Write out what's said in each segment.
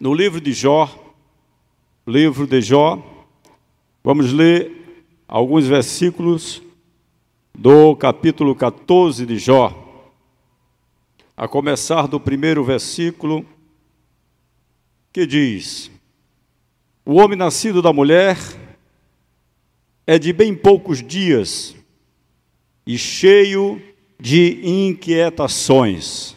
no livro de Jó, livro de Jó, vamos ler alguns versículos do capítulo 14 de Jó. A começar do primeiro versículo, que diz: O homem nascido da mulher é de bem poucos dias e cheio de inquietações.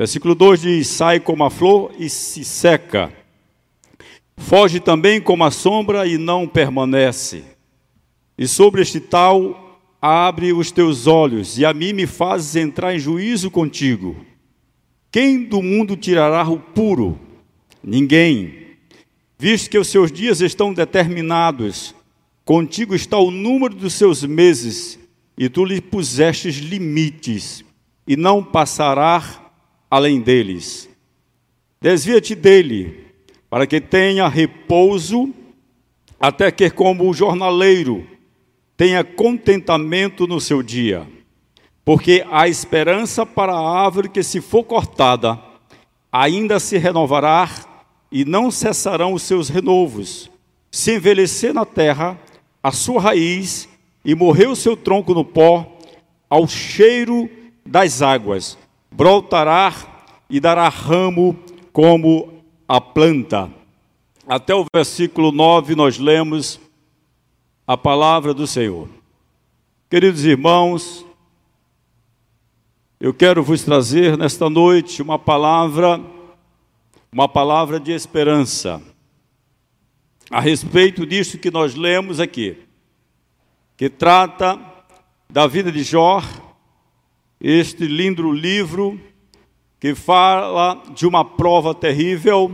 Versículo 2 diz: Sai como a flor e se seca, foge também como a sombra e não permanece. E sobre este tal abre os teus olhos, e a mim me fazes entrar em juízo contigo. Quem do mundo tirará o puro? Ninguém. Visto que os seus dias estão determinados, contigo está o número dos seus meses, e tu lhe pusestes limites, e não passará além deles. Desvia-te dele, para que tenha repouso, até que, como o jornaleiro, tenha contentamento no seu dia. Porque há esperança para a árvore que, se for cortada, ainda se renovará e não cessarão os seus renovos. Se envelhecer na terra, a sua raiz e morrer o seu tronco no pó, ao cheiro das águas, brotará e dará ramo como a planta. Até o versículo 9 nós lemos a palavra do Senhor. Queridos irmãos, eu quero vos trazer nesta noite uma palavra, uma palavra de esperança, a respeito disso que nós lemos aqui que trata da vida de Jó, este lindo livro que fala de uma prova terrível,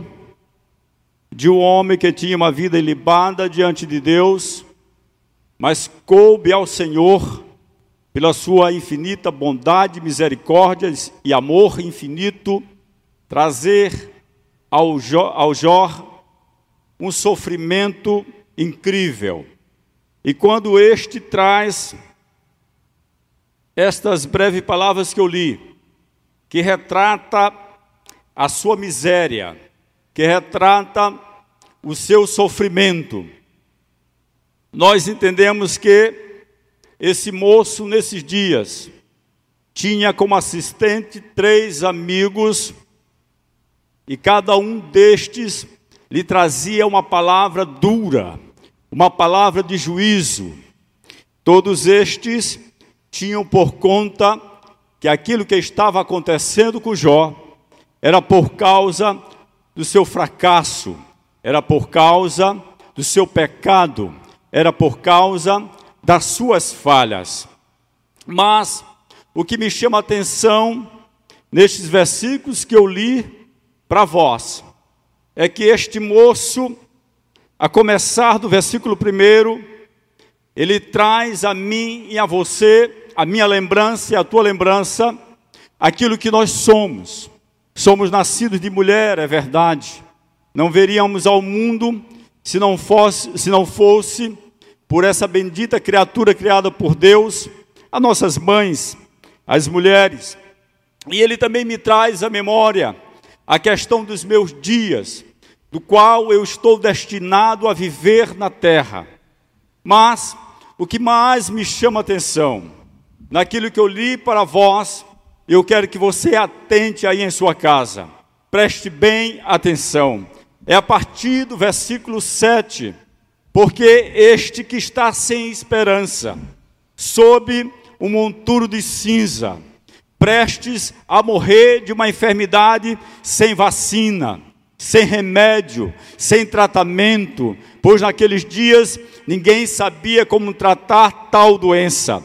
de um homem que tinha uma vida ilibada diante de Deus, mas coube ao Senhor, pela sua infinita bondade, misericórdia e amor infinito, trazer ao Jó, ao Jó um sofrimento incrível. E quando este traz estas breves palavras que eu li, que retrata a sua miséria, que retrata o seu sofrimento, nós entendemos que esse moço, nesses dias, tinha como assistente três amigos, e cada um destes lhe trazia uma palavra dura, uma palavra de juízo. Todos estes tinham por conta que aquilo que estava acontecendo com Jó era por causa do seu fracasso, era por causa do seu pecado, era por causa das suas falhas. Mas o que me chama a atenção nestes versículos que eu li para vós é que este moço a começar do versículo 1, ele traz a mim e a você, a minha lembrança e a tua lembrança, aquilo que nós somos. Somos nascidos de mulher, é verdade. Não veríamos ao mundo se não fosse, se não fosse por essa bendita criatura criada por Deus, as nossas mães, as mulheres. E ele também me traz à memória a questão dos meus dias, do qual eu estou destinado a viver na terra. Mas o que mais me chama atenção, naquilo que eu li para vós, eu quero que você atente aí em sua casa, preste bem atenção. É a partir do versículo 7, porque este que está sem esperança, sob um monturo de cinza, prestes a morrer de uma enfermidade sem vacina, sem remédio, sem tratamento, pois naqueles dias ninguém sabia como tratar tal doença.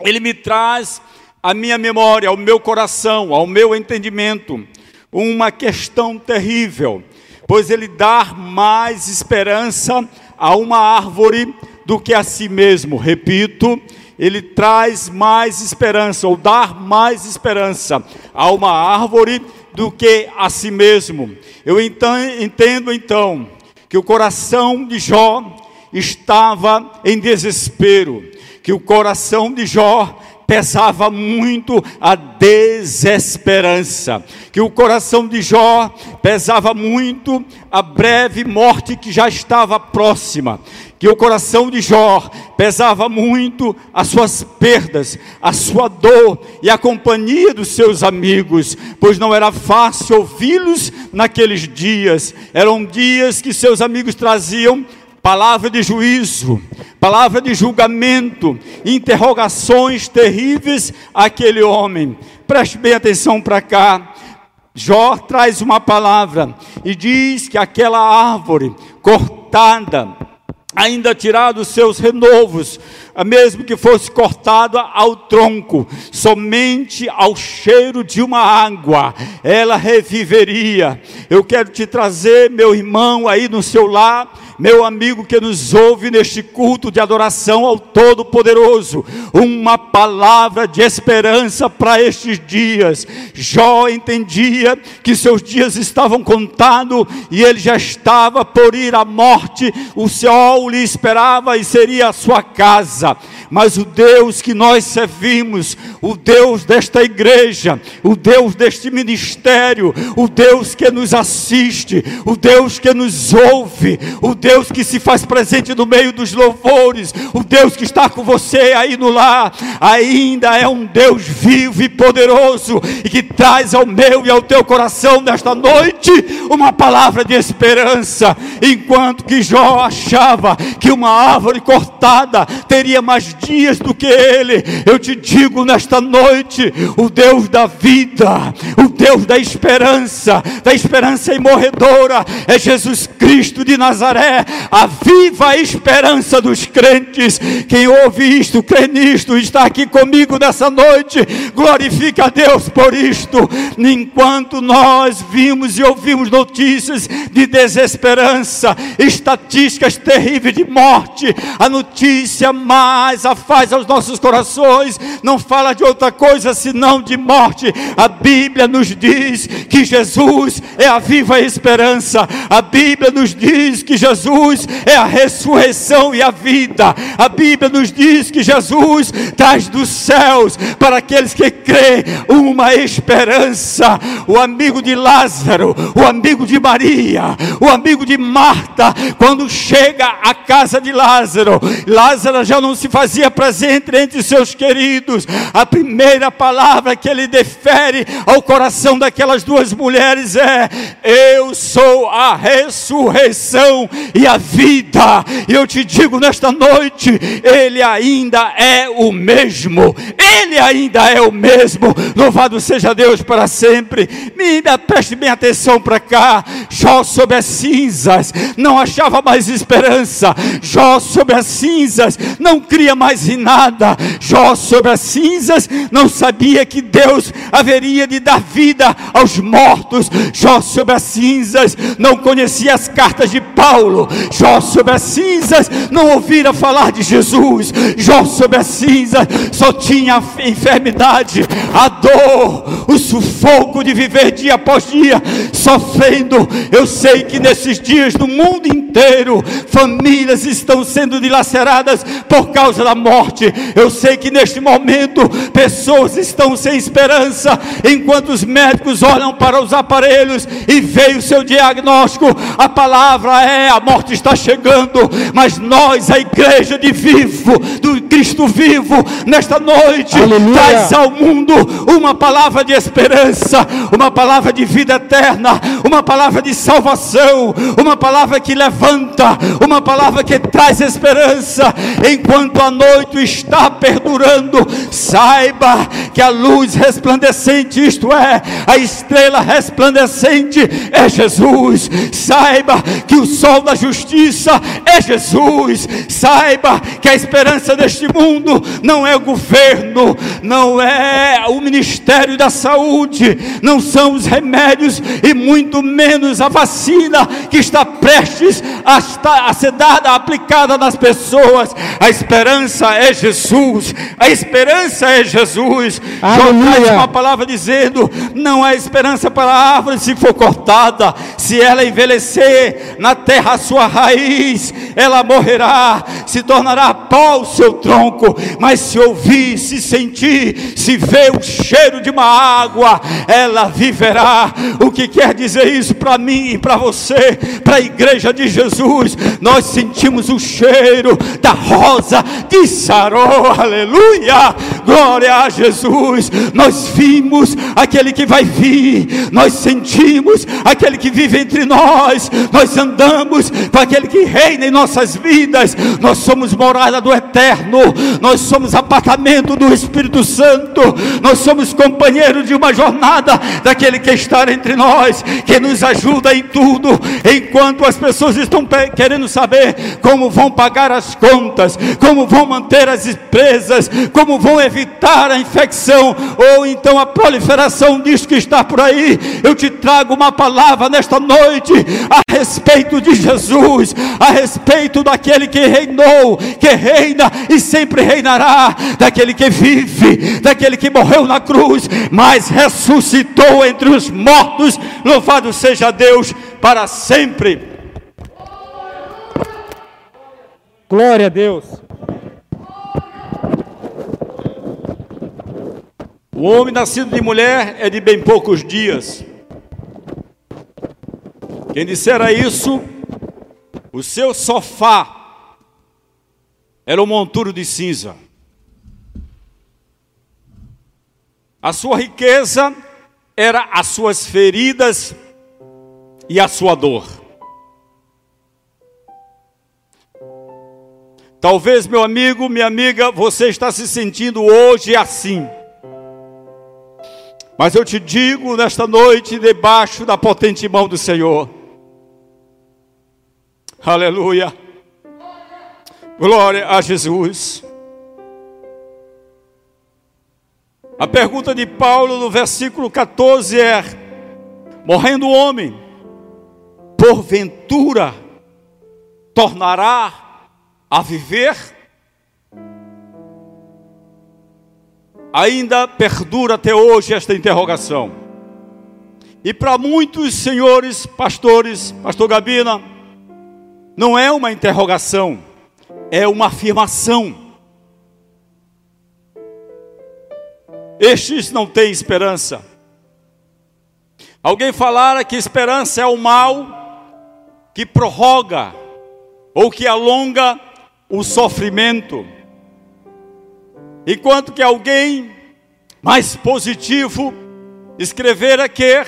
Ele me traz à minha memória, ao meu coração, ao meu entendimento, uma questão terrível, pois ele dá mais esperança a uma árvore do que a si mesmo. Repito, ele traz mais esperança, ou dar mais esperança a uma árvore do que a si mesmo. Eu então, entendo então que o coração de Jó estava em desespero, que o coração de Jó pesava muito a desesperança, que o coração de Jó pesava muito a breve morte que já estava próxima, que o coração de Jó pesava muito as suas perdas, a sua dor e a companhia dos seus amigos, pois não era fácil ouvi-los naqueles dias, eram dias que seus amigos traziam palavra de juízo, palavra de julgamento, interrogações terríveis àquele homem. Preste bem atenção para cá. Jó traz uma palavra e diz que aquela árvore cortada, ainda tirado os seus renovos, mesmo que fosse cortada ao tronco, somente ao cheiro de uma água, ela reviveria. Eu quero te trazer, meu irmão, aí no seu lar, meu amigo que nos ouve neste culto de adoração ao Todo-Poderoso, uma palavra de esperança para estes dias. Jó entendia que seus dias estavam contados e ele já estava por ir à morte, o céu lhe esperava e seria a sua casa mas o Deus que nós servimos, o Deus desta igreja, o Deus deste ministério, o Deus que nos assiste, o Deus que nos ouve, o Deus que se faz presente no meio dos louvores, o Deus que está com você aí no lar, ainda é um Deus vivo e poderoso e que traz ao meu e ao teu coração nesta noite uma palavra de esperança, enquanto que Jó achava que uma árvore cortada teria mais dias do que ele. Eu te digo nesta noite: o Deus da vida, o Deus da esperança, da esperança imorredora, é Jesus Cristo de Nazaré, a viva esperança dos crentes. Quem ouve isto, crê nisto, está aqui comigo nessa noite, glorifica a Deus por isto. Enquanto nós vimos e ouvimos notícias de desesperança, estatísticas terríveis de morte, a notícia mais faz aos nossos corações, não fala de outra coisa senão de morte. A Bíblia nos diz que Jesus é a viva esperança, a Bíblia nos diz que Jesus é a ressurreição e a vida, a Bíblia nos diz que Jesus traz dos céus para aqueles que crê uma esperança. O amigo de Lázaro, o amigo de Maria, o amigo de Marta, quando chega à casa de Lázaro, Lázaro já não se fazia fazia presente entre seus queridos. A primeira palavra que ele defere ao coração daquelas duas mulheres é: Eu sou a ressurreição e a vida. E eu te digo nesta noite, ele ainda é o mesmo. Ele ainda é o mesmo. Louvado seja Deus para sempre. Me preste bem atenção para cá. Jó sobre as cinzas, não achava mais esperança. Jó sobre as cinzas, não cria mais mais em nada. Jó sobre as cinzas não sabia que Deus haveria de dar vida aos mortos. Jó sobre as cinzas não conhecia as cartas de Paulo. Jó sobre as cinzas não ouvira falar de Jesus. Jó sobre as cinzas só tinha a enfermidade, a dor, o sufoco de viver dia após dia sofrendo. Eu sei que nesses dias no mundo inteiro famílias estão sendo dilaceradas por causa da morte. Eu sei que neste momento pessoas estão sem esperança, enquanto os médicos olham para os aparelhos e veem o seu diagnóstico. A palavra é: a morte está chegando, mas nós, a igreja de vivo, do Cristo vivo, nesta noite, Aleluia. traz ao mundo uma palavra de esperança, uma palavra de vida eterna, uma palavra de salvação, uma palavra que levanta, uma palavra que traz esperança, enquanto a noite noite está perdurando, saiba que a luz resplandecente, isto é, a estrela resplandecente, é Jesus. Saiba que o sol da justiça é Jesus. Saiba que a esperança deste mundo não é o governo, não é o ministério da saúde, não são os remédios e muito menos a vacina que está prestes a, estar, a ser dada, aplicada nas pessoas. A esperança é Jesus, a esperança é Jesus. João traz uma palavra dizendo: não há esperança para a árvore se for cortada, se ela envelhecer na terra a sua raiz, ela morrerá. se tornará pó o seu tronco, mas se ouvir, se sentir, se ver o cheiro de uma água, ela viverá. O que quer dizer isso para mim e para você, para a igreja de Jesus? Nós sentimos o cheiro da rosa de Saró, aleluia, glória a Jesus. Nós vimos aquele que vai vir, nós sentimos aquele que vive entre nós, nós andamos com aquele que reina em nossas vidas, nós somos morada do eterno, nós somos apartamento do Espírito Santo, nós somos companheiros de uma jornada daquele que está entre nós, que nos ajuda em tudo, enquanto as pessoas estão querendo saber como vão pagar as contas, como vão manter as empresas, como vão evitar a infecção ou então a proliferação disso que está por aí. Eu te trago uma palavra nesta noite a respeito de Jesus, a respeito daquele que reinou, que reina e sempre reinará, daquele que vive, daquele que morreu na cruz, mas ressuscitou entre os mortos. Louvado seja Deus para sempre. Glória a Deus. O homem nascido de mulher é de bem poucos dias. Quem dissera isso, o seu sofá era um monturo de cinza. A sua riqueza era as suas feridas e a sua dor. Talvez, meu amigo, minha amiga, você está se sentindo hoje assim. Mas eu te digo nesta noite, debaixo da potente mão do Senhor. Aleluia. Glória a Jesus. A pergunta de Paulo no versículo 14 é: Morrendo o homem, porventura tornará a viver? Ainda perdura até hoje esta interrogação. E para muitos senhores pastores, pastor Gabina, não é uma interrogação, é uma afirmação. Estes não têm esperança. Alguém falara que esperança é o mal que prorroga ou que alonga o sofrimento. Enquanto que alguém mais positivo escrevera que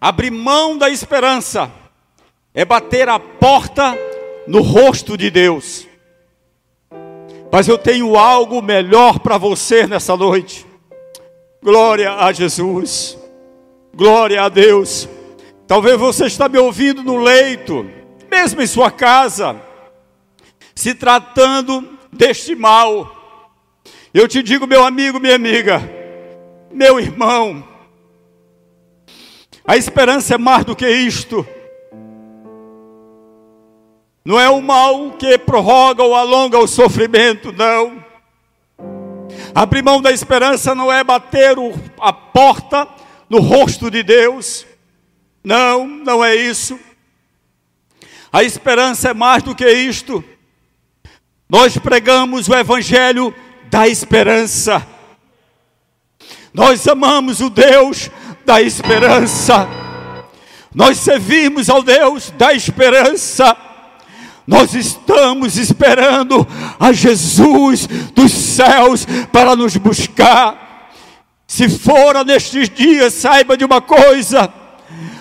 abrir mão da esperança é bater a porta no rosto de Deus. Mas eu tenho algo melhor para você nessa noite. Glória a Jesus. Glória a Deus. Talvez você está me ouvindo no leito, mesmo em sua casa, se tratando deste mal eu te digo, meu amigo, minha amiga, meu irmão, a esperança é mais do que isto. Não é o mal que prorroga ou alonga o sofrimento, não. Abrir mão da esperança não é bater a porta no rosto de Deus. Não, não é isso. A esperança é mais do que isto. Nós pregamos o Evangelho da esperança. Nós amamos o Deus da esperança. Nós servimos ao Deus da esperança. Nós estamos esperando a Jesus dos céus para nos buscar. Se fora nestes dias, saiba de uma coisa: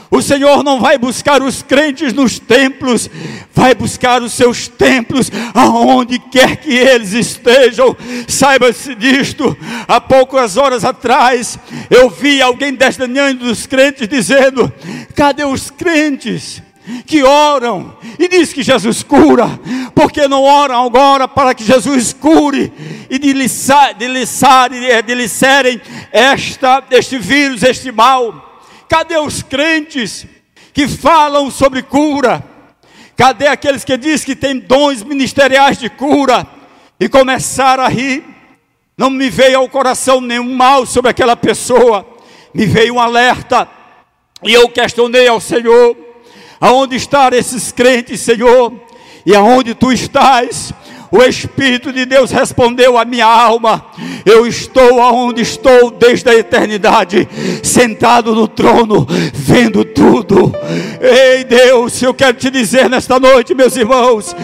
o Senhor não vai buscar os crentes nos templos, vai buscar os seus templos aonde quer que eles estejam. Saiba-se disto. Há poucas horas atrás, eu vi alguém desdenhando dos crentes dizendo: cadê os crentes? que oram e diz que Jesus cura, porque não oram agora para que Jesus cure e disserem esta, este vírus, este mal. Cadê os crentes que falam sobre cura? Cadê aqueles que dizem que têm dons ministeriais de cura? E começaram a rir. Não me veio ao coração nenhum mal sobre aquela pessoa. Me veio um alerta. E eu questionei ao Senhor: aonde estão esses crentes, Senhor? E aonde tu estás? O Espírito de Deus respondeu à minha alma: Eu estou aonde estou desde a eternidade, sentado no trono, vendo tudo. Ei Deus, eu quero te dizer nesta noite, meus irmãos,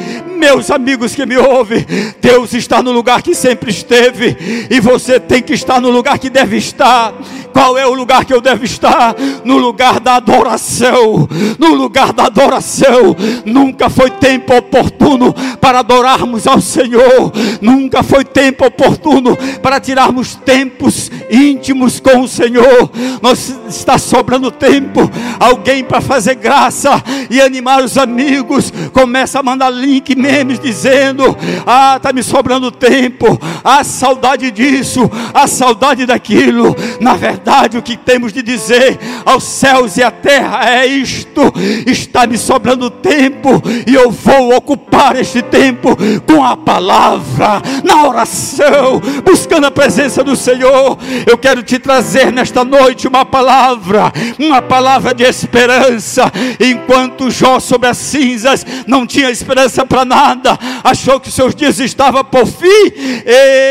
meus amigos que me ouvem, Deus está no lugar que sempre esteve, e você tem que estar no lugar que deve estar. Qual é o lugar que eu devo estar? No lugar da adoração. No lugar da adoração. Nunca foi tempo oportuno para adorarmos ao Senhor. Nunca foi tempo oportuno para tirarmos tempos íntimos com o Senhor. Nós está sobrando tempo. Alguém para fazer graça e animar os amigos começa a mandar link, memes dizendo: "Ah, tá me sobrando tempo. Ah, saudade disso, a saudade daquilo". Na verdade, o que temos de dizer aos céus e à terra é isto: está me sobrando tempo e eu vou ocupar este tempo com a palavra, na oração, buscando a presença do Senhor. Eu quero te trazer nesta noite uma palavra, uma palavra de esperança. Enquanto Jó sobre as cinzas não tinha esperança para nada, achou que seus dias estavam por fim, ele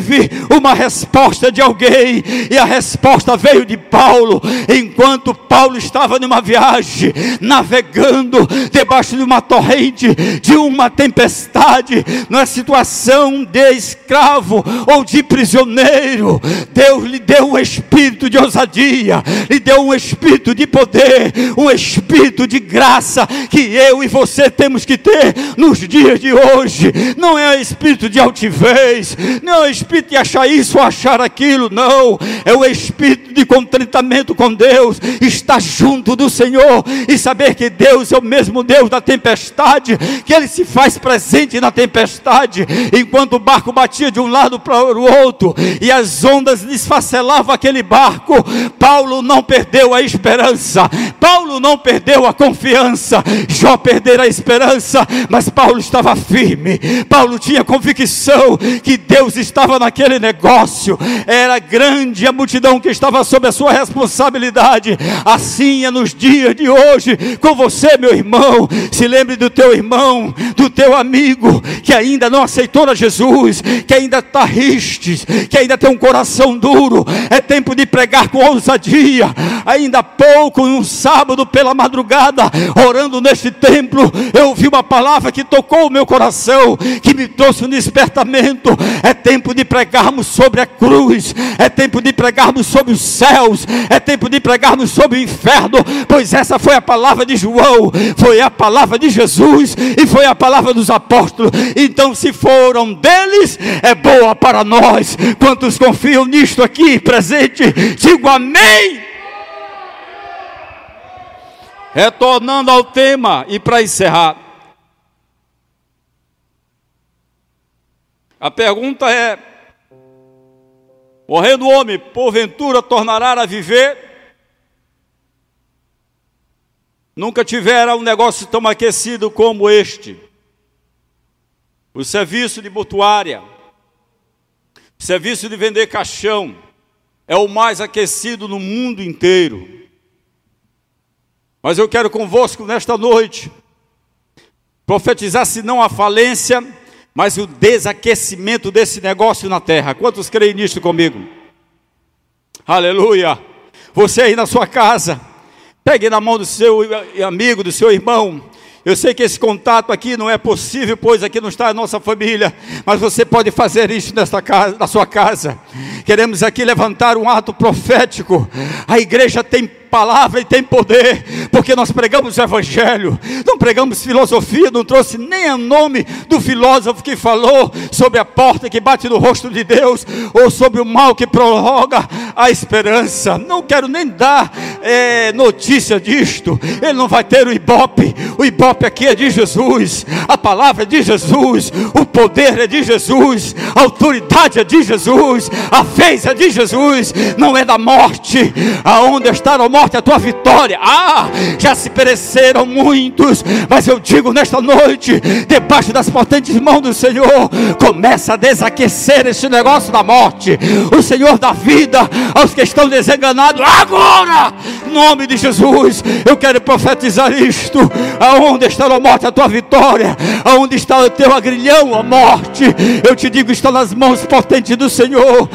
teve uma resposta de alguém, e a resposta veio de Paulo, enquanto Paulo estava numa viagem, navegando debaixo de uma torrente, de uma tempestade, numa situação de escravo ou de prisioneiro. Deus lhe deu um espírito de ousadia, lhe deu um espírito de poder, um espírito de graça que eu e você temos que ter nos dias de hoje. Não é espírito de altivez, não é o espírito de achar isso ou achar aquilo, não. É o espírito de contentamento com Deus, estar junto do Senhor e saber que Deus é o mesmo Deus da tempestade, que Ele se faz presente na tempestade, enquanto o barco batia de um lado para o outro e as ondas desfacelavam aquele barco. Paulo não perdeu a esperança, Paulo não perdeu a confiança, Jó perdeu a esperança, mas Paulo estava firme, Paulo tinha convicção que Deus estava naquele negócio, era grande a multidão que estava sob a sua responsabilidade. Assim é nos dias de hoje, com você, meu irmão. Se lembre do teu irmão, do teu amigo que ainda não aceitou a Jesus, que ainda está ristes, que ainda tem um coração duro. É tempo de pregar com ousadia. Ainda há pouco, um sábado pela madrugada, orando neste templo, eu ouvi uma palavra que tocou o meu coração, que me trouxe um despertamento. É tempo de pregarmos sobre a cruz, é tempo de pregarmos sobre os céus, é tempo de pregarmos sobre o inferno, pois essa foi a palavra de João, foi a palavra de Jesus e foi a palavra dos apóstolos. Então, se foram deles, é boa para nós. Quantos confiam nisto aqui presente, digo amém. Retornando ao tema e para encerrar. A pergunta é: Morrendo o homem, porventura tornará a viver? Nunca tivera um negócio tão aquecido como este. O serviço de mortuária, o serviço de vender caixão, é o mais aquecido no mundo inteiro. Mas eu quero convosco nesta noite profetizar, se não a falência, mas o desaquecimento desse negócio na terra. Quantos creem nisso comigo? Aleluia! Você aí na sua casa, pegue na mão do seu amigo, do seu irmão, eu sei que esse contato aqui não é possível, pois aqui não está a nossa família, mas você pode fazer isso nesta casa, na sua casa. Queremos aqui levantar um ato profético. A igreja tem palavra e tem poder, porque nós pregamos o Evangelho, não pregamos filosofia, não trouxe nem o nome do filósofo que falou sobre a porta que bate no rosto de Deus, ou sobre o mal que prorroga a esperança. Não quero nem dar é, notícia disto, ele não vai ter o ibope, o ibope aqui é de Jesus, a palavra é de Jesus, o poder é de Jesus, a autoridade é de Jesus, a vez é de Jesus, não é da morte, aonde está a morte morte, a tua vitória. Ah, já se pereceram muitos, mas eu digo nesta noite, debaixo das potentes mãos do Senhor. Começa a desaquecer esse negócio da morte. O Senhor dá vida aos que estão desenganados. Agora, nome de Jesus, eu quero profetizar isto. Aonde está a morte, a tua vitória? Aonde está o teu agrilhão, a morte? Eu te digo, está nas mãos potentes do Senhor.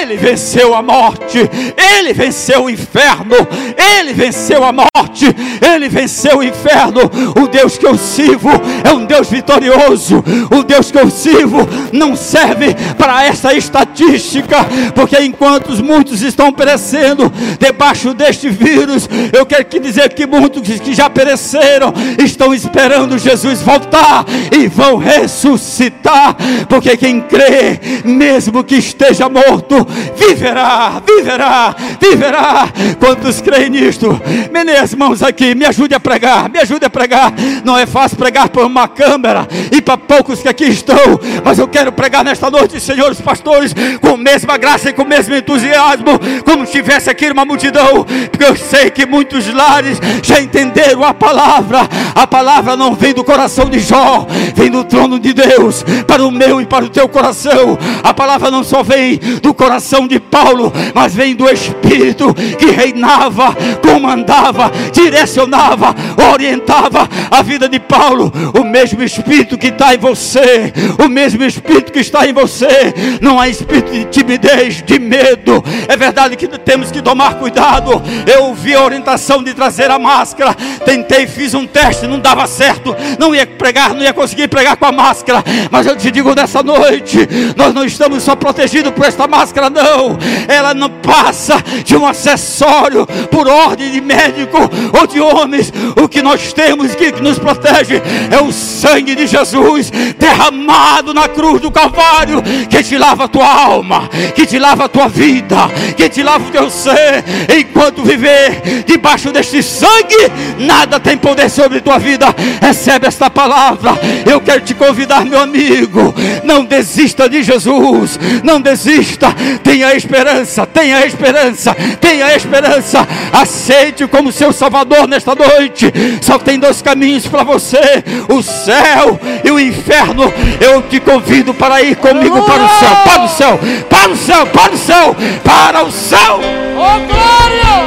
Ele venceu a morte, ele venceu o inferno, ele venceu a morte, ele venceu o inferno. O Deus que eu sirvo é um Deus vitorioso. O Deus que eu sirvo não serve para essa estatística, porque enquanto muitos estão perecendo debaixo deste vírus, eu quero que dizer que muitos que já pereceram estão esperando Jesus voltar e vão ressuscitar, porque quem crê, mesmo que esteja morto, viverá, viverá, viverá. Quantos creem nisto? Minhas mãos aqui, me ajude a pregar, me ajude a pregar. Não é fácil pregar por uma câmera e para poucos que aqui estão, mas eu quero pregar nesta noite, senhores pastores, com a mesma graça e com o mesmo entusiasmo, como se tivesse aqui uma multidão, porque eu sei que muitos lares já entenderam a palavra. A palavra não vem do coração de Jó, vem do trono de Deus para o meu e para o teu coração. A palavra não só vem do coração de Paulo, mas vem do Espírito que reinava, comandava, direcionava, orientava a vida de Paulo. O mesmo Espírito que está em você, o mesmo Espírito que está em você, não há espírito de timidez, de medo. É verdade que temos que tomar cuidado. Eu ouvi a orientação de trazer a máscara, tentei, fiz um teste, não dava certo, não ia pregar, não ia conseguir pregar com a máscara. Mas eu te digo nessa noite, nós não estamos só protegidos por esta máscara, não. Ela não passa de um acessório por ordem de médico ou de homens. O que nós temos que nos protege é o sangue de Jesus derramado na cruz do Calvário, que te lava a tua alma, que te lava a tua vida, que te lava o teu ser. Enquanto viver debaixo deste sangue, nada tem poder sobre tua vida. Recebe esta palavra. Eu quero te convidar, meu amigo. Não desista de Jesus. Não desista. Tenha esperança. Tenha esperança. Tenha esperança. Aceite como seu Salvador nesta noite. Só tem dois caminhos para você: o céu e o inferno. Eu te convido para ir comigo para o céu. Para o céu. Para o céu. Para o céu. Para o céu. Oh glória!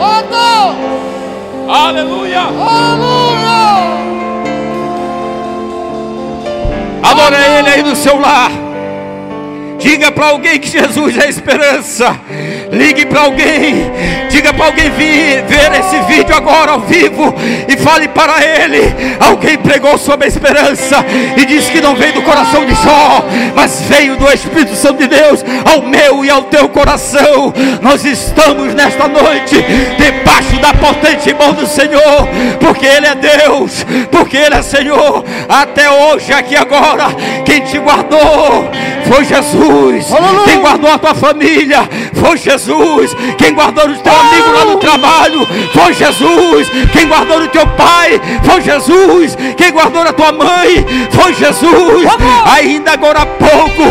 Oh Deus! Aleluia. Aleluia! Adore Ele aí no seu lar. Diga para alguém que Jesus é esperança. Ligue para alguém. Diga para alguém vir ver esse vídeo agora ao vivo e fale para ele. Alguém pregou sobre a esperança e disse que não veio do coração de Jó, mas veio do Espírito Santo de Deus ao meu e ao teu coração. Nós estamos nesta noite debaixo da potente mão do Senhor, porque Ele é Deus, porque Ele é Senhor. Até hoje, aqui agora, quem te guardou foi Jesus. Aleluia. Quem guardou a tua família foi Jesus. Quem guardou o teu amigo lá no trabalho foi Jesus. Quem guardou o teu pai foi Jesus. Quem guardou a tua mãe foi Jesus. Ainda agora há pouco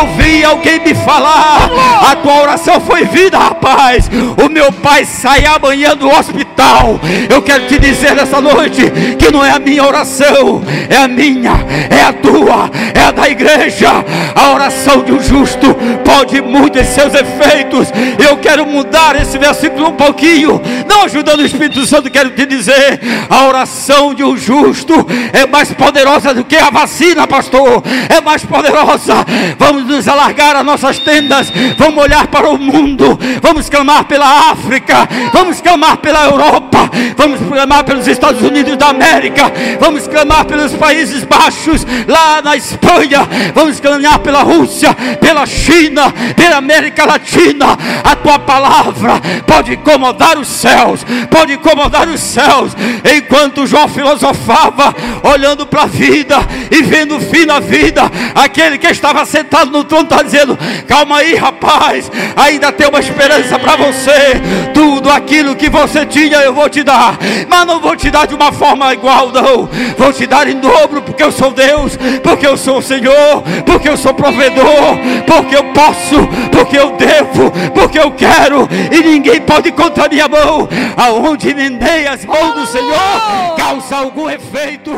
ouvi alguém me falar: a tua oração foi vida, rapaz. O meu pai sai amanhã do hospital. Eu quero te dizer nessa noite que não é a minha oração, é a minha, é a tua, é a da igreja. A oração de um justo pode muitos seus efeitos. Eu quero mudar esse versículo um pouquinho, não ajudando o Espírito Santo, quero te dizer: a oração de um justo é mais poderosa do que a vacina, pastor. É mais poderosa. Vamos nos alargar as nossas tendas, vamos olhar para o mundo, vamos clamar pela África, vamos clamar pela Europa, vamos clamar pelos Estados Unidos da América, vamos clamar pelos Países Baixos, lá na Espanha, vamos clamar pela Rússia, pela China, pela América Latina. A tua palavra pode incomodar os céus, pode incomodar os céus. Enquanto Jó filosofava, olhando para a vida e vendo o fim da vida, aquele que estava sentado no trono está dizendo: Calma aí, rapaz, ainda tem uma esperança para você. Tudo aquilo que você tinha eu vou te dar, mas não vou te dar de uma forma igual, não. Vou te dar em dobro, porque eu sou Deus, porque eu sou o Senhor, porque eu sou provedor, porque eu posso, porque eu devo, porque eu quero, e ninguém pode contra a minha mão. Aonde mendei as mãos do Senhor, causa algum efeito,